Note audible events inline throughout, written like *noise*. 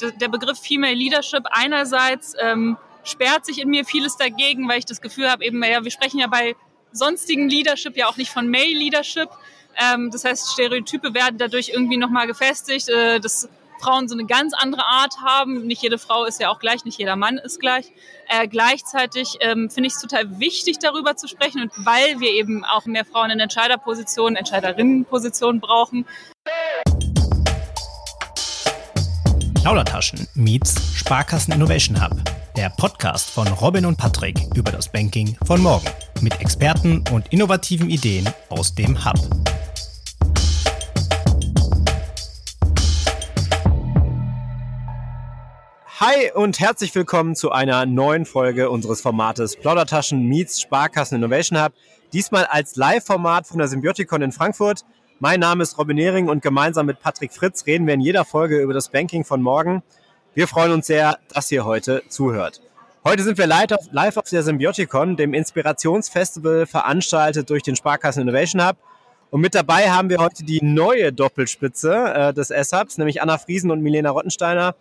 Der Begriff Female Leadership einerseits ähm, sperrt sich in mir vieles dagegen, weil ich das Gefühl habe, eben, ja, wir sprechen ja bei sonstigen Leadership ja auch nicht von Male Leadership. Ähm, das heißt, Stereotype werden dadurch irgendwie nochmal gefestigt, äh, dass Frauen so eine ganz andere Art haben. Nicht jede Frau ist ja auch gleich, nicht jeder Mann ist gleich. Äh, gleichzeitig ähm, finde ich es total wichtig, darüber zu sprechen und weil wir eben auch mehr Frauen in Entscheiderpositionen, Entscheiderinnenpositionen brauchen. Plaudertaschen meets Sparkassen Innovation Hub. Der Podcast von Robin und Patrick über das Banking von morgen. Mit Experten und innovativen Ideen aus dem Hub. Hi und herzlich willkommen zu einer neuen Folge unseres Formates Plaudertaschen meets Sparkassen Innovation Hub. Diesmal als Live-Format von der Symbioticon in Frankfurt. Mein Name ist Robin Nehring und gemeinsam mit Patrick Fritz reden wir in jeder Folge über das Banking von morgen. Wir freuen uns sehr, dass ihr heute zuhört. Heute sind wir live auf der Symbioticon, dem Inspirationsfestival veranstaltet durch den Sparkassen Innovation Hub. Und mit dabei haben wir heute die neue Doppelspitze äh, des S-Hubs, nämlich Anna Friesen und Milena Rottensteiner.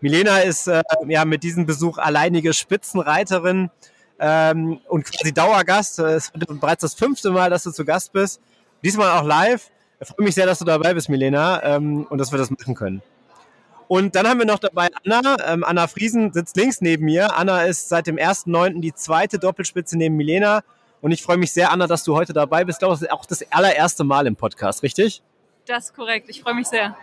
Milena ist äh, ja mit diesem Besuch alleinige Spitzenreiterin ähm, und quasi Dauergast. Es ist bereits das fünfte Mal, dass du zu Gast bist. Diesmal auch live. Ich freue mich sehr, dass du dabei bist, Milena, ähm, und dass wir das machen können. Und dann haben wir noch dabei Anna. Ähm, Anna Friesen sitzt links neben mir. Anna ist seit dem 1.9. die zweite Doppelspitze neben Milena. Und ich freue mich sehr, Anna, dass du heute dabei bist. Ich glaube, das ist auch das allererste Mal im Podcast, richtig? Das ist korrekt. Ich freue mich sehr.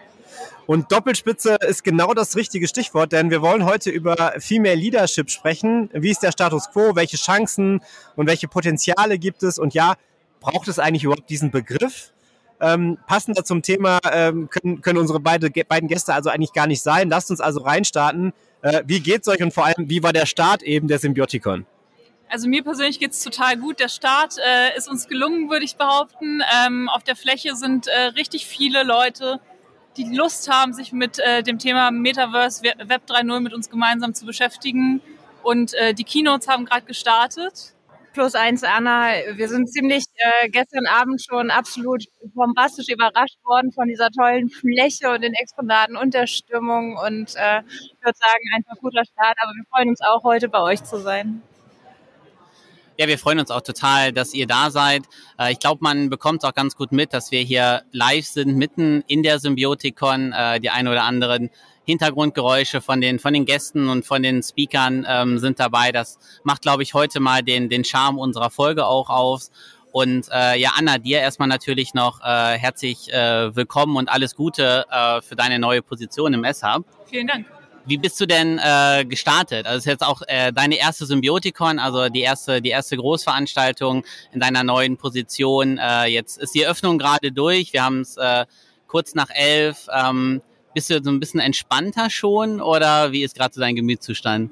Und Doppelspitze ist genau das richtige Stichwort, denn wir wollen heute über Female Leadership sprechen. Wie ist der Status quo? Welche Chancen und welche Potenziale gibt es? Und ja, braucht es eigentlich überhaupt diesen Begriff? Ähm, passender zum Thema ähm, können, können unsere beide, beiden Gäste also eigentlich gar nicht sein. Lasst uns also reinstarten. Äh, wie geht's euch und vor allem, wie war der Start eben der Symbiotikon? Also mir persönlich geht's total gut. Der Start äh, ist uns gelungen, würde ich behaupten. Ähm, auf der Fläche sind äh, richtig viele Leute, die Lust haben, sich mit äh, dem Thema Metaverse Web 3.0 mit uns gemeinsam zu beschäftigen. Und äh, die Keynotes haben gerade gestartet plus eins, Anna. Wir sind ziemlich äh, gestern Abend schon absolut bombastisch überrascht worden von dieser tollen Fläche und den Exponaten und der Stimmung. Und äh, ich würde sagen, einfach guter Start. Aber wir freuen uns auch, heute bei euch zu sein. Ja, wir freuen uns auch total, dass ihr da seid. Äh, ich glaube, man bekommt auch ganz gut mit, dass wir hier live sind, mitten in der Symbiotikon. Äh, die ein oder anderen Hintergrundgeräusche von den, von den Gästen und von den Speakern ähm, sind dabei. Das macht, glaube ich, heute mal den, den Charme unserer Folge auch aus. Und äh, ja, Anna, dir erstmal natürlich noch äh, herzlich äh, willkommen und alles Gute äh, für deine neue Position im S-Hub. Vielen Dank. Wie bist du denn äh, gestartet? Also ist jetzt auch äh, deine erste Symbiotikon, also die erste, die erste Großveranstaltung in deiner neuen Position. Äh, jetzt ist die Öffnung gerade durch. Wir haben es äh, kurz nach elf. Ähm, bist du so ein bisschen entspannter schon oder wie ist gerade so dein Gemütszustand?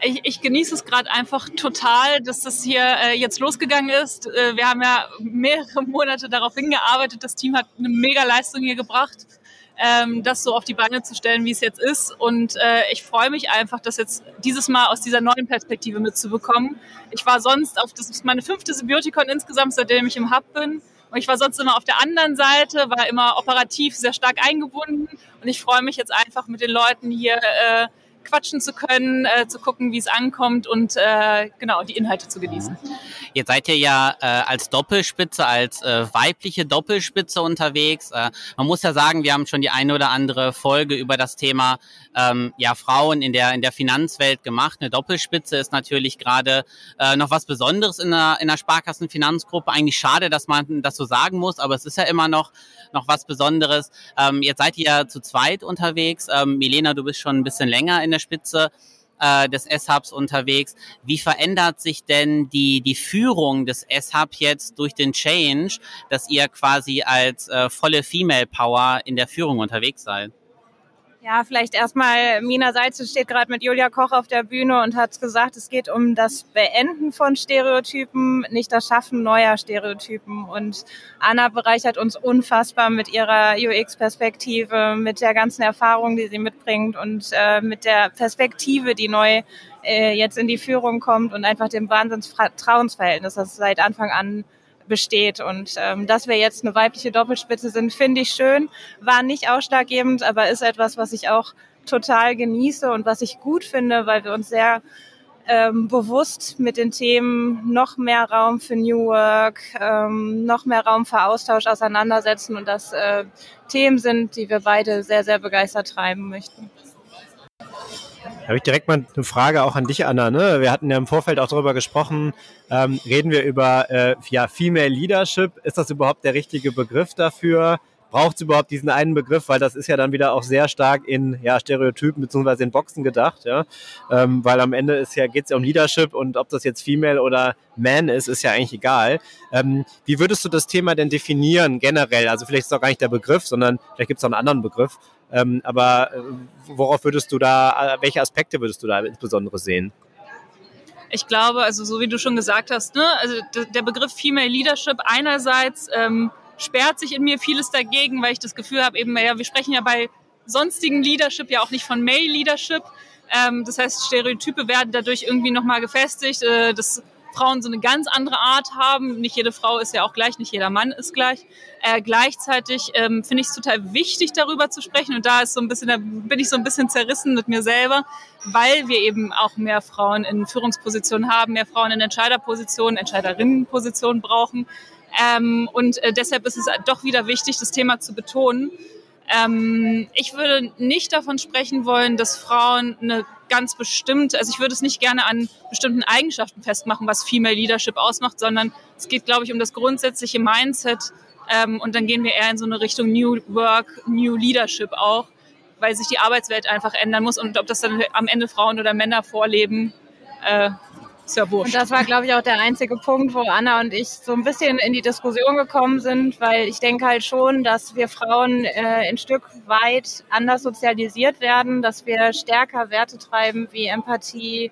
Ich, ich genieße es gerade einfach total, dass das hier äh, jetzt losgegangen ist. Äh, wir haben ja mehrere Monate darauf hingearbeitet. Das Team hat eine mega Leistung hier gebracht, ähm, das so auf die Beine zu stellen, wie es jetzt ist. Und äh, ich freue mich einfach, das jetzt dieses Mal aus dieser neuen Perspektive mitzubekommen. Ich war sonst auf, das ist meine fünfte Symbiotikon insgesamt, seitdem ich im Hub bin. Und ich war sonst immer auf der anderen Seite, war immer operativ sehr stark eingebunden. Und ich freue mich jetzt einfach mit den Leuten hier äh, quatschen zu können, äh, zu gucken, wie es ankommt und äh, genau die Inhalte zu genießen. Jetzt seid ihr ja äh, als Doppelspitze, als äh, weibliche Doppelspitze unterwegs. Äh, man muss ja sagen, wir haben schon die eine oder andere Folge über das Thema ähm, ja Frauen in der in der Finanzwelt gemacht. Eine Doppelspitze ist natürlich gerade äh, noch was Besonderes in der in der Sparkassenfinanzgruppe. Eigentlich schade, dass man das so sagen muss, aber es ist ja immer noch noch was Besonderes. Ähm, jetzt seid ihr ja zu zweit unterwegs. Ähm, Milena, du bist schon ein bisschen länger in der Spitze äh, des S-Hubs unterwegs. Wie verändert sich denn die, die Führung des S-Hub jetzt durch den Change, dass ihr quasi als äh, volle Female Power in der Führung unterwegs seid? Ja, vielleicht erstmal, Mina Seitze steht gerade mit Julia Koch auf der Bühne und hat gesagt, es geht um das Beenden von Stereotypen, nicht das Schaffen neuer Stereotypen. Und Anna bereichert uns unfassbar mit ihrer UX-Perspektive, mit der ganzen Erfahrung, die sie mitbringt und äh, mit der Perspektive, die neu äh, jetzt in die Führung kommt und einfach dem Wahnsinns-Vertrauensverhältnis, das seit Anfang an besteht. Und ähm, dass wir jetzt eine weibliche Doppelspitze sind, finde ich schön. War nicht ausschlaggebend, aber ist etwas, was ich auch total genieße und was ich gut finde, weil wir uns sehr ähm, bewusst mit den Themen noch mehr Raum für New Work, ähm, noch mehr Raum für Austausch auseinandersetzen und das äh, Themen sind, die wir beide sehr, sehr begeistert treiben möchten. Habe ich direkt mal eine Frage auch an dich, Anna. Ne? Wir hatten ja im Vorfeld auch darüber gesprochen. Ähm, reden wir über äh, ja, Female Leadership? Ist das überhaupt der richtige Begriff dafür? braucht es überhaupt diesen einen Begriff, weil das ist ja dann wieder auch sehr stark in ja, Stereotypen beziehungsweise in Boxen gedacht, ja. Ähm, weil am Ende ja, geht es ja um Leadership und ob das jetzt Female oder Man ist, ist ja eigentlich egal. Ähm, wie würdest du das Thema denn definieren generell? Also vielleicht ist es auch gar nicht der Begriff, sondern vielleicht gibt es auch einen anderen Begriff. Ähm, aber äh, worauf würdest du da, äh, welche Aspekte würdest du da insbesondere sehen? Ich glaube, also so wie du schon gesagt hast, ne, also der Begriff Female Leadership einerseits ähm, sperrt sich in mir vieles dagegen, weil ich das Gefühl habe, eben, ja, wir sprechen ja bei sonstigen Leadership ja auch nicht von Male Leadership. Ähm, das heißt, Stereotype werden dadurch irgendwie nochmal gefestigt, äh, dass Frauen so eine ganz andere Art haben. Nicht jede Frau ist ja auch gleich, nicht jeder Mann ist gleich. Äh, gleichzeitig ähm, finde ich es total wichtig, darüber zu sprechen. Und da ist so ein bisschen, da bin ich so ein bisschen zerrissen mit mir selber, weil wir eben auch mehr Frauen in Führungspositionen haben, mehr Frauen in Entscheiderpositionen, Entscheiderinnenpositionen brauchen. Ähm, und äh, deshalb ist es doch wieder wichtig, das Thema zu betonen. Ähm, ich würde nicht davon sprechen wollen, dass Frauen eine ganz bestimmte, also ich würde es nicht gerne an bestimmten Eigenschaften festmachen, was Female Leadership ausmacht, sondern es geht, glaube ich, um das grundsätzliche Mindset. Ähm, und dann gehen wir eher in so eine Richtung New Work, New Leadership auch, weil sich die Arbeitswelt einfach ändern muss. Und ob das dann am Ende Frauen oder Männer vorleben, äh, ist ja wurscht. Und das war, glaube ich, auch der einzige Punkt, wo Anna und ich so ein bisschen in die Diskussion gekommen sind, weil ich denke halt schon, dass wir Frauen äh, ein Stück weit anders sozialisiert werden, dass wir stärker Werte treiben wie Empathie,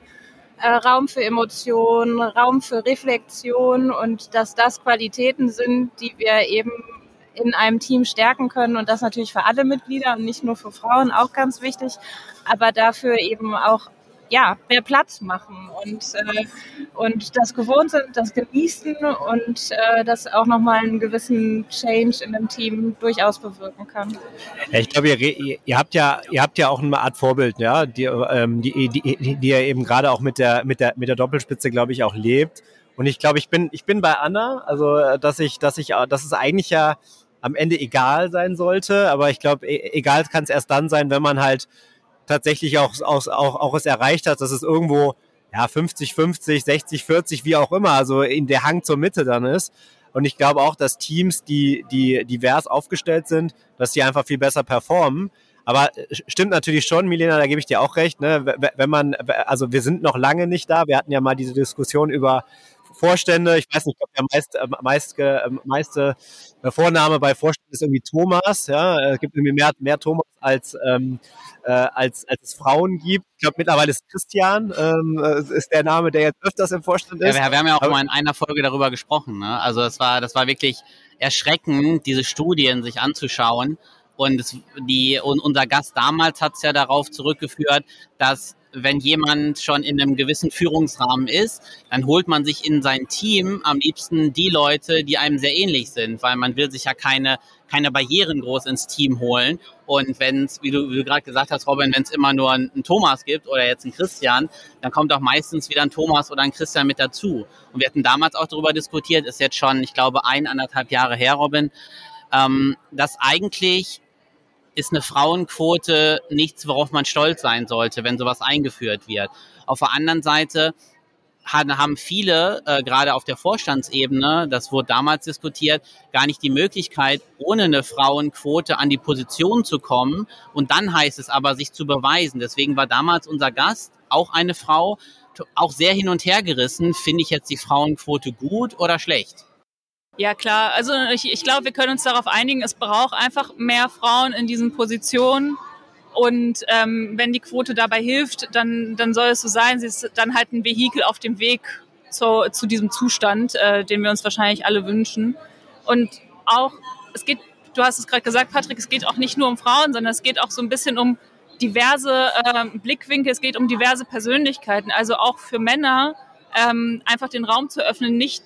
äh, Raum für Emotionen, Raum für Reflexion und dass das Qualitäten sind, die wir eben in einem Team stärken können und das natürlich für alle Mitglieder und nicht nur für Frauen auch ganz wichtig, aber dafür eben auch ja, mehr Platz machen und, äh, und das gewohnt sind, das genießen und äh, das auch nochmal einen gewissen Change in dem Team durchaus bewirken kann. Ja, ich glaube, ihr, ihr, habt ja, ihr habt ja auch eine Art Vorbild, ja, die, ähm, die, die, die ihr eben gerade auch mit der, mit der, mit der Doppelspitze, glaube ich, auch lebt. Und ich glaube, ich bin, ich bin bei Anna, also dass ich, dass ich, dass es eigentlich ja am Ende egal sein sollte, aber ich glaube, e, egal kann es erst dann sein, wenn man halt tatsächlich auch, auch, auch, auch es erreicht hat, dass es irgendwo ja, 50, 50, 60, 40, wie auch immer, also in der Hang zur Mitte dann ist. Und ich glaube auch, dass Teams, die, die divers aufgestellt sind, dass die einfach viel besser performen. Aber äh, stimmt natürlich schon, Milena, da gebe ich dir auch recht. Ne? Wenn man, also wir sind noch lange nicht da. Wir hatten ja mal diese Diskussion über Vorstände. Ich weiß nicht, ich glaube, der meist, äh, meist, äh, meiste Vorname bei Vorständen ist irgendwie Thomas. Ja, es gibt irgendwie mehr, mehr Thomas als, ähm, äh, als, als es Frauen gibt. Ich glaube, mittlerweile ist Christian, ähm, ist der Name, der jetzt öfters im Vorstand ist. Ja, wir, haben ja auch Aber, mal in einer Folge darüber gesprochen. Ne? Also das war, das war wirklich erschreckend, diese Studien sich anzuschauen. Und, es, die, und unser Gast damals hat es ja darauf zurückgeführt, dass wenn jemand schon in einem gewissen Führungsrahmen ist, dann holt man sich in sein Team am liebsten die Leute, die einem sehr ähnlich sind, weil man will sich ja keine, keine Barrieren groß ins Team holen. Und wenn es, wie du, wie du gerade gesagt hast, Robin, wenn es immer nur einen, Thomas gibt oder jetzt einen Christian, dann kommt auch meistens wieder ein Thomas oder ein Christian mit dazu. Und wir hatten damals auch darüber diskutiert, ist jetzt schon, ich glaube, ein, anderthalb Jahre her, Robin, ähm, dass eigentlich ist eine Frauenquote nichts, worauf man stolz sein sollte, wenn sowas eingeführt wird. Auf der anderen Seite haben viele, äh, gerade auf der Vorstandsebene, das wurde damals diskutiert, gar nicht die Möglichkeit, ohne eine Frauenquote an die Position zu kommen. Und dann heißt es aber, sich zu beweisen. Deswegen war damals unser Gast auch eine Frau, auch sehr hin und her gerissen. Finde ich jetzt die Frauenquote gut oder schlecht? Ja, klar. Also ich, ich glaube, wir können uns darauf einigen, es braucht einfach mehr Frauen in diesen Positionen. Und ähm, wenn die Quote dabei hilft, dann, dann soll es so sein. Sie ist dann halt ein Vehikel auf dem Weg zu, zu diesem Zustand, äh, den wir uns wahrscheinlich alle wünschen. Und auch, es geht, du hast es gerade gesagt, Patrick, es geht auch nicht nur um Frauen, sondern es geht auch so ein bisschen um diverse äh, Blickwinkel, es geht um diverse Persönlichkeiten. Also auch für Männer ähm, einfach den Raum zu öffnen, nicht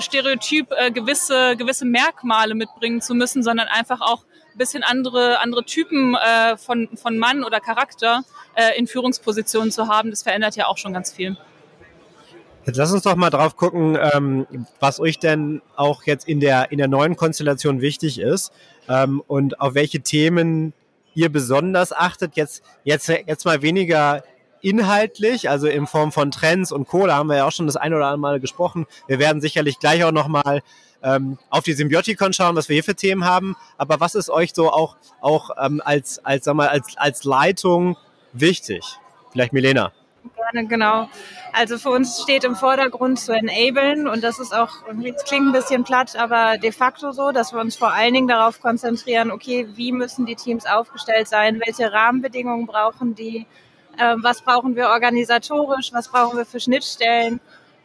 stereotyp äh, gewisse, gewisse Merkmale mitbringen zu müssen, sondern einfach auch bisschen andere, andere Typen äh, von, von Mann oder Charakter äh, in Führungspositionen zu haben, das verändert ja auch schon ganz viel. Jetzt lass uns doch mal drauf gucken, ähm, was euch denn auch jetzt in der, in der neuen Konstellation wichtig ist ähm, und auf welche Themen ihr besonders achtet. Jetzt, jetzt, jetzt mal weniger inhaltlich, also in Form von Trends und Co. Da haben wir ja auch schon das ein oder andere Mal gesprochen. Wir werden sicherlich gleich auch nochmal ähm, auf die Symbiotikon schauen, was wir hier für Themen haben. Aber was ist euch so auch, auch ähm, als, als, sag mal, als, als Leitung wichtig? Vielleicht Milena. Gerne, genau. Also für uns steht im Vordergrund zu enablen und das ist auch, es klingt ein bisschen platt, aber de facto so, dass wir uns vor allen Dingen darauf konzentrieren, okay, wie müssen die Teams aufgestellt sein, welche Rahmenbedingungen brauchen die, was brauchen wir organisatorisch, was brauchen wir für Schnittstellen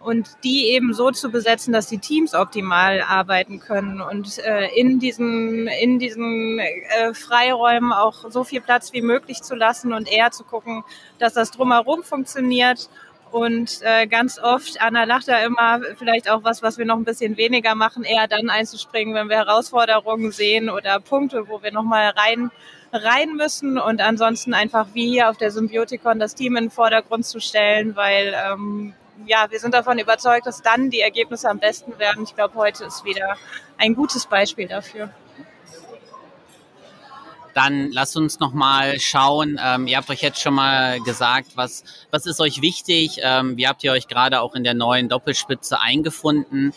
und die eben so zu besetzen, dass die Teams optimal arbeiten können und äh, in diesen, in diesen äh, Freiräumen auch so viel Platz wie möglich zu lassen und eher zu gucken, dass das drumherum funktioniert. Und äh, ganz oft, Anna lacht da immer, vielleicht auch was, was wir noch ein bisschen weniger machen, eher dann einzuspringen, wenn wir Herausforderungen sehen oder Punkte, wo wir nochmal rein rein müssen und ansonsten einfach wie hier auf der Symbiotikon das Team in den Vordergrund zu stellen, weil ähm, ja, wir sind davon überzeugt, dass dann die Ergebnisse am besten werden. Ich glaube, heute ist wieder ein gutes Beispiel dafür. Dann lasst uns noch mal schauen. Ähm, ihr habt euch jetzt schon mal gesagt, was was ist euch wichtig? Ähm, wie habt ihr euch gerade auch in der neuen Doppelspitze eingefunden?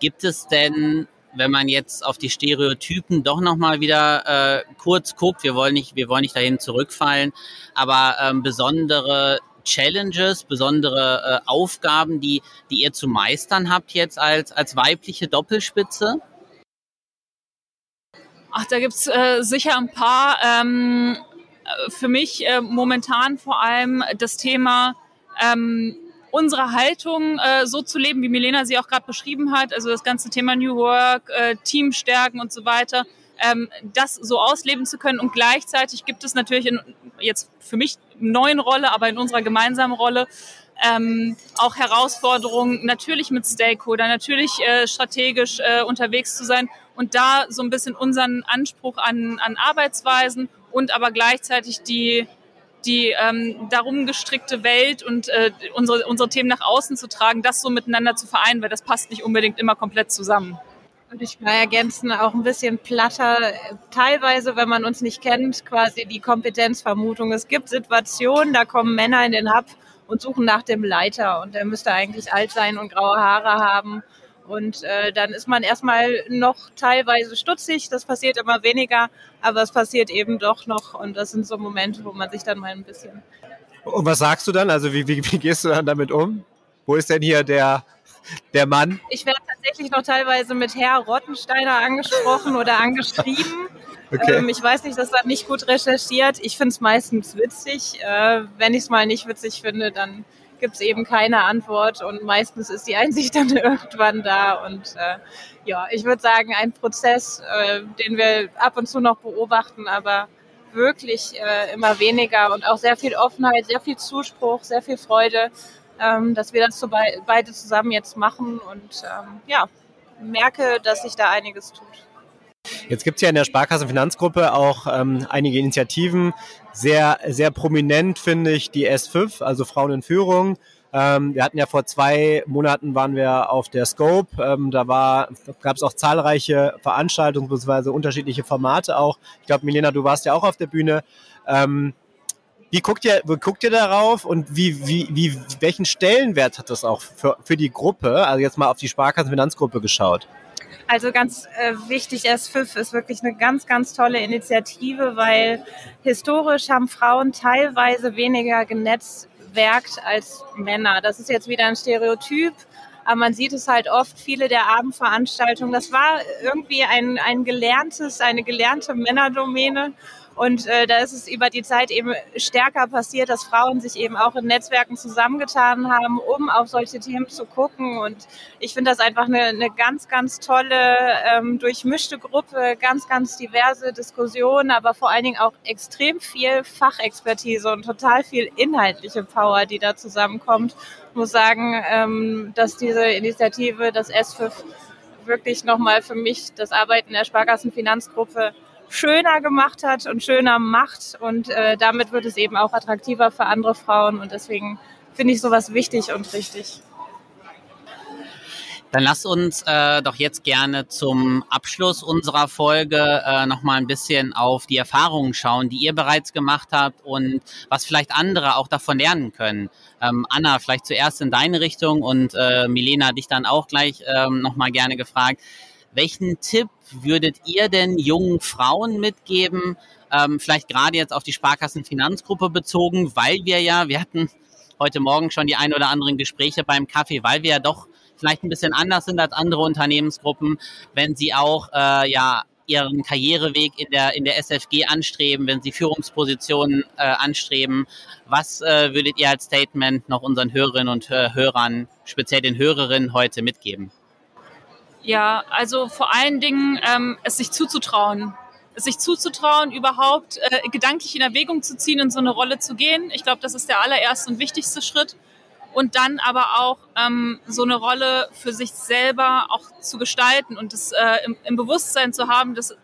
Gibt es denn wenn man jetzt auf die Stereotypen doch noch mal wieder äh, kurz guckt, wir wollen nicht, wir wollen nicht dahin zurückfallen, aber ähm, besondere Challenges, besondere äh, Aufgaben, die, die ihr zu meistern habt jetzt als, als weibliche Doppelspitze? Ach, da gibt's äh, sicher ein paar. Ähm, für mich äh, momentan vor allem das Thema ähm, unsere Haltung äh, so zu leben, wie Milena sie auch gerade beschrieben hat, also das ganze Thema New Work, äh, Teamstärken und so weiter, ähm, das so ausleben zu können. Und gleichzeitig gibt es natürlich in, jetzt für mich neuen Rolle, aber in unserer gemeinsamen Rolle ähm, auch Herausforderungen, natürlich mit Stakeholder, natürlich äh, strategisch äh, unterwegs zu sein und da so ein bisschen unseren Anspruch an, an Arbeitsweisen und aber gleichzeitig die die ähm, darum gestrickte Welt und äh, unsere, unsere Themen nach außen zu tragen, das so miteinander zu vereinen, weil das passt nicht unbedingt immer komplett zusammen. Und ich mal ergänzen, auch ein bisschen platter, teilweise, wenn man uns nicht kennt, quasi die Kompetenzvermutung. Es gibt Situationen, da kommen Männer in den Hub und suchen nach dem Leiter und der müsste eigentlich alt sein und graue Haare haben. Und äh, dann ist man erstmal noch teilweise stutzig, das passiert immer weniger, aber es passiert eben doch noch und das sind so Momente, wo man sich dann mal ein bisschen. Und was sagst du dann? Also wie, wie, wie gehst du dann damit um? Wo ist denn hier der, der Mann? Ich werde tatsächlich noch teilweise mit Herr Rottensteiner angesprochen oder angeschrieben. *laughs* Okay. Ähm, ich weiß nicht, das war nicht gut recherchiert. Ich finde es meistens witzig. Äh, wenn ich es mal nicht witzig finde, dann gibt es eben keine Antwort und meistens ist die Einsicht *laughs* dann irgendwann da. Und äh, ja, ich würde sagen, ein Prozess, äh, den wir ab und zu noch beobachten, aber wirklich äh, immer weniger und auch sehr viel Offenheit, sehr viel Zuspruch, sehr viel Freude ähm, dass wir das so be beide zusammen jetzt machen und ähm, ja, merke, dass sich da einiges tut. Jetzt gibt es ja in der Sparkassenfinanzgruppe auch ähm, einige Initiativen. Sehr, sehr prominent finde ich die S5, also Frauen in Führung. Ähm, wir hatten ja vor zwei Monaten waren wir auf der Scope. Ähm, da gab es auch zahlreiche Veranstaltungen bzw. unterschiedliche Formate auch. Ich glaube, Milena, du warst ja auch auf der Bühne. Ähm, wie guckt ihr, wie guckt ihr darauf und wie, wie, wie, welchen Stellenwert hat das auch für, für die Gruppe? Also jetzt mal auf die Sparkassenfinanzgruppe geschaut. Also ganz äh, wichtig, S5 ist wirklich eine ganz, ganz tolle Initiative, weil historisch haben Frauen teilweise weniger genetzwerkt als Männer. Das ist jetzt wieder ein Stereotyp, aber man sieht es halt oft, viele der Abendveranstaltungen, das war irgendwie ein, ein gelerntes, eine gelernte Männerdomäne und äh, da ist es über die Zeit eben stärker passiert, dass Frauen sich eben auch in Netzwerken zusammengetan haben, um auf solche Themen zu gucken. Und ich finde das einfach eine, eine ganz, ganz tolle, ähm, durchmischte Gruppe, ganz, ganz diverse Diskussionen, aber vor allen Dingen auch extrem viel Fachexpertise und total viel inhaltliche Power, die da zusammenkommt. Ich muss sagen, ähm, dass diese Initiative, das S5, wirklich nochmal für mich das Arbeiten der Sparkassenfinanzgruppe schöner gemacht hat und schöner macht. Und äh, damit wird es eben auch attraktiver für andere Frauen. Und deswegen finde ich sowas wichtig und richtig. Dann lass uns äh, doch jetzt gerne zum Abschluss unserer Folge äh, nochmal ein bisschen auf die Erfahrungen schauen, die ihr bereits gemacht habt und was vielleicht andere auch davon lernen können. Ähm, Anna, vielleicht zuerst in deine Richtung und äh, Milena dich dann auch gleich ähm, nochmal gerne gefragt. Welchen Tipp würdet ihr denn jungen Frauen mitgeben, ähm, vielleicht gerade jetzt auf die Sparkassenfinanzgruppe bezogen, weil wir ja, wir hatten heute Morgen schon die ein oder anderen Gespräche beim Kaffee, weil wir ja doch vielleicht ein bisschen anders sind als andere Unternehmensgruppen, wenn sie auch äh, ja ihren Karriereweg in der in der SFG anstreben, wenn sie Führungspositionen äh, anstreben. Was äh, würdet ihr als Statement noch unseren Hörerinnen und äh, Hörern, speziell den Hörerinnen heute mitgeben? Ja, also vor allen Dingen ähm, es sich zuzutrauen. Es sich zuzutrauen, überhaupt äh, gedanklich in Erwägung zu ziehen, in so eine Rolle zu gehen. Ich glaube, das ist der allererste und wichtigste Schritt und dann aber auch ähm, so eine Rolle für sich selber auch zu gestalten und das äh, im, im Bewusstsein zu haben, dass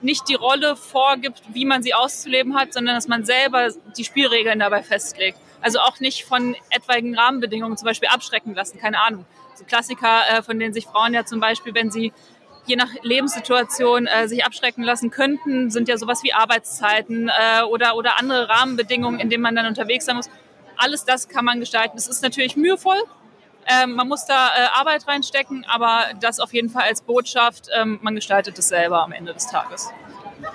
nicht die Rolle vorgibt, wie man sie auszuleben hat, sondern dass man selber die Spielregeln dabei festlegt. Also auch nicht von etwaigen Rahmenbedingungen zum Beispiel abschrecken lassen, keine Ahnung. So Klassiker, äh, von denen sich Frauen ja zum Beispiel, wenn sie je nach Lebenssituation äh, sich abschrecken lassen könnten, sind ja sowas wie Arbeitszeiten äh, oder, oder andere Rahmenbedingungen, in denen man dann unterwegs sein muss alles das kann man gestalten. Es ist natürlich mühevoll. Ähm, man muss da äh, Arbeit reinstecken, aber das auf jeden Fall als Botschaft, ähm, man gestaltet es selber am Ende des Tages.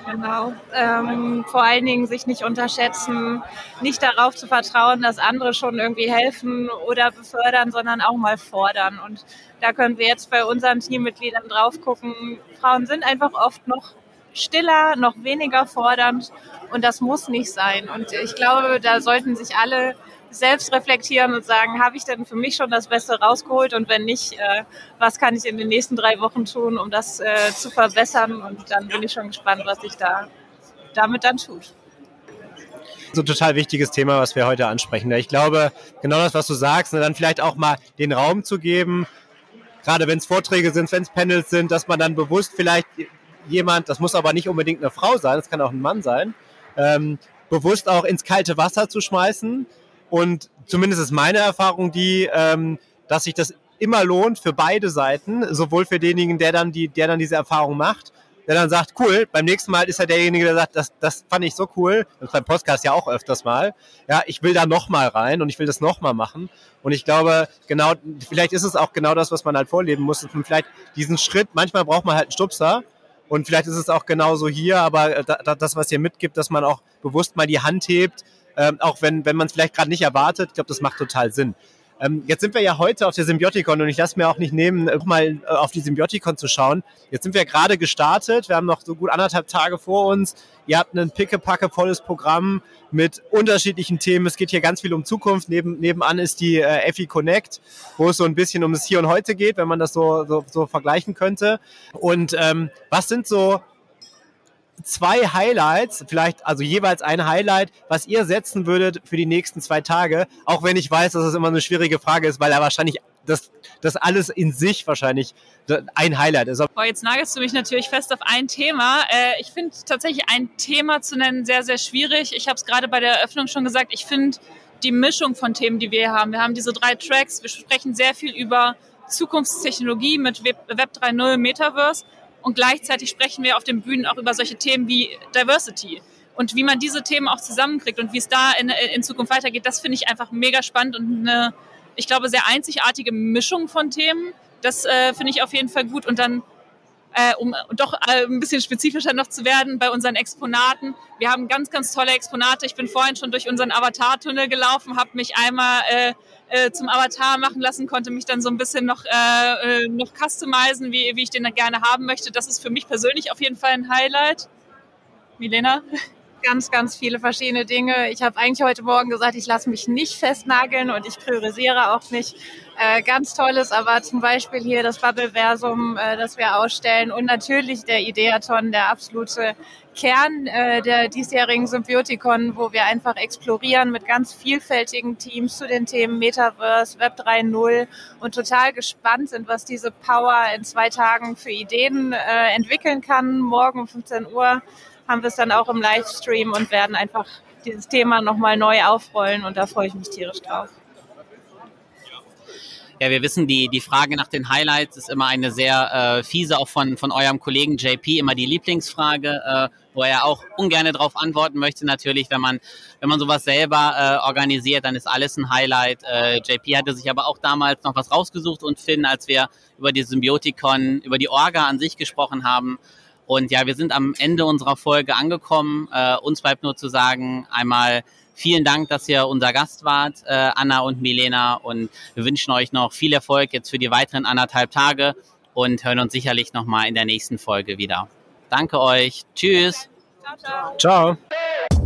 Genau. Ähm, vor allen Dingen sich nicht unterschätzen, nicht darauf zu vertrauen, dass andere schon irgendwie helfen oder befördern, sondern auch mal fordern. Und da können wir jetzt bei unseren Teammitgliedern drauf gucken. Frauen sind einfach oft noch stiller, noch weniger fordernd und das muss nicht sein. Und ich glaube, da sollten sich alle selbst reflektieren und sagen, habe ich denn für mich schon das Beste rausgeholt und wenn nicht, äh, was kann ich in den nächsten drei Wochen tun, um das äh, zu verbessern und dann bin ich schon gespannt, was sich da damit dann tut. So ein total wichtiges Thema, was wir heute ansprechen. Ich glaube, genau das, was du sagst, ne, dann vielleicht auch mal den Raum zu geben, gerade wenn es Vorträge sind, wenn es Panels sind, dass man dann bewusst vielleicht jemand, das muss aber nicht unbedingt eine Frau sein, das kann auch ein Mann sein, ähm, bewusst auch ins kalte Wasser zu schmeißen. Und zumindest ist meine Erfahrung die, ähm, dass sich das immer lohnt für beide Seiten, sowohl für denjenigen, der dann, die, der dann diese Erfahrung macht, der dann sagt, cool, beim nächsten Mal ist er derjenige, der sagt, das, das fand ich so cool, ist beim Podcast ja auch öfters mal, ja, ich will da nochmal rein und ich will das nochmal machen. Und ich glaube, genau, vielleicht ist es auch genau das, was man halt vorleben muss, dass vielleicht diesen Schritt, manchmal braucht man halt einen Stupser, und vielleicht ist es auch genauso hier, aber äh, das, was ihr mitgibt, dass man auch bewusst mal die Hand hebt, ähm, auch wenn, wenn man es vielleicht gerade nicht erwartet, ich glaube, das macht total Sinn. Ähm, jetzt sind wir ja heute auf der Symbiotikon und ich lasse mir auch nicht nehmen, äh, mal äh, auf die Symbiotikon zu schauen. Jetzt sind wir gerade gestartet, wir haben noch so gut anderthalb Tage vor uns. Ihr habt ein pickepacke volles Programm mit unterschiedlichen Themen. Es geht hier ganz viel um Zukunft. Neben, nebenan ist die äh, EFI Connect, wo es so ein bisschen um das Hier und Heute geht, wenn man das so, so, so vergleichen könnte. Und ähm, was sind so zwei Highlights, vielleicht also jeweils ein Highlight, was ihr setzen würdet für die nächsten zwei Tage, auch wenn ich weiß, dass es immer eine schwierige Frage ist, weil er wahrscheinlich das, das alles in sich wahrscheinlich ein Highlight ist. Boah, jetzt nagelst du mich natürlich fest auf ein Thema. Äh, ich finde tatsächlich ein Thema zu nennen sehr, sehr schwierig. Ich habe es gerade bei der Eröffnung schon gesagt, ich finde die Mischung von Themen, die wir hier haben. Wir haben diese drei Tracks, wir sprechen sehr viel über Zukunftstechnologie mit Web 3.0 Metaverse und gleichzeitig sprechen wir auf den Bühnen auch über solche Themen wie Diversity. Und wie man diese Themen auch zusammenkriegt und wie es da in, in Zukunft weitergeht, das finde ich einfach mega spannend und eine, ich glaube, sehr einzigartige Mischung von Themen. Das äh, finde ich auf jeden Fall gut. Und dann, äh, um doch äh, ein bisschen spezifischer noch zu werden, bei unseren Exponaten. Wir haben ganz, ganz tolle Exponate. Ich bin vorhin schon durch unseren Avatar-Tunnel gelaufen, habe mich einmal äh, äh, zum Avatar machen lassen, konnte mich dann so ein bisschen noch, äh, äh, noch customizen, wie, wie ich den dann gerne haben möchte. Das ist für mich persönlich auf jeden Fall ein Highlight. Milena? Ganz, ganz viele verschiedene Dinge. Ich habe eigentlich heute Morgen gesagt, ich lasse mich nicht festnageln und ich priorisiere auch nicht. Äh, ganz tolles, aber zum Beispiel hier das Bubbleversum, äh, das wir ausstellen und natürlich der Ideaton, der absolute Kern äh, der diesjährigen Symbiotikon, wo wir einfach explorieren mit ganz vielfältigen Teams zu den Themen Metaverse, Web 3.0 und total gespannt sind, was diese Power in zwei Tagen für Ideen äh, entwickeln kann. Morgen um 15 Uhr haben wir es dann auch im Livestream und werden einfach dieses Thema nochmal neu aufrollen und da freue ich mich tierisch drauf. Ja, wir wissen, die, die Frage nach den Highlights ist immer eine sehr äh, fiese, auch von, von eurem Kollegen JP, immer die Lieblingsfrage, äh, wo er auch ungern darauf antworten möchte. Natürlich, wenn man, wenn man sowas selber äh, organisiert, dann ist alles ein Highlight. Äh, JP hatte sich aber auch damals noch was rausgesucht und Finn, als wir über die Symbiotikon, über die Orga an sich gesprochen haben. Und ja, wir sind am Ende unserer Folge angekommen. Äh, uns bleibt nur zu sagen, einmal Vielen Dank, dass ihr unser Gast wart, äh, Anna und Milena. Und wir wünschen euch noch viel Erfolg jetzt für die weiteren anderthalb Tage und hören uns sicherlich nochmal in der nächsten Folge wieder. Danke euch. Tschüss. Ciao. ciao. ciao.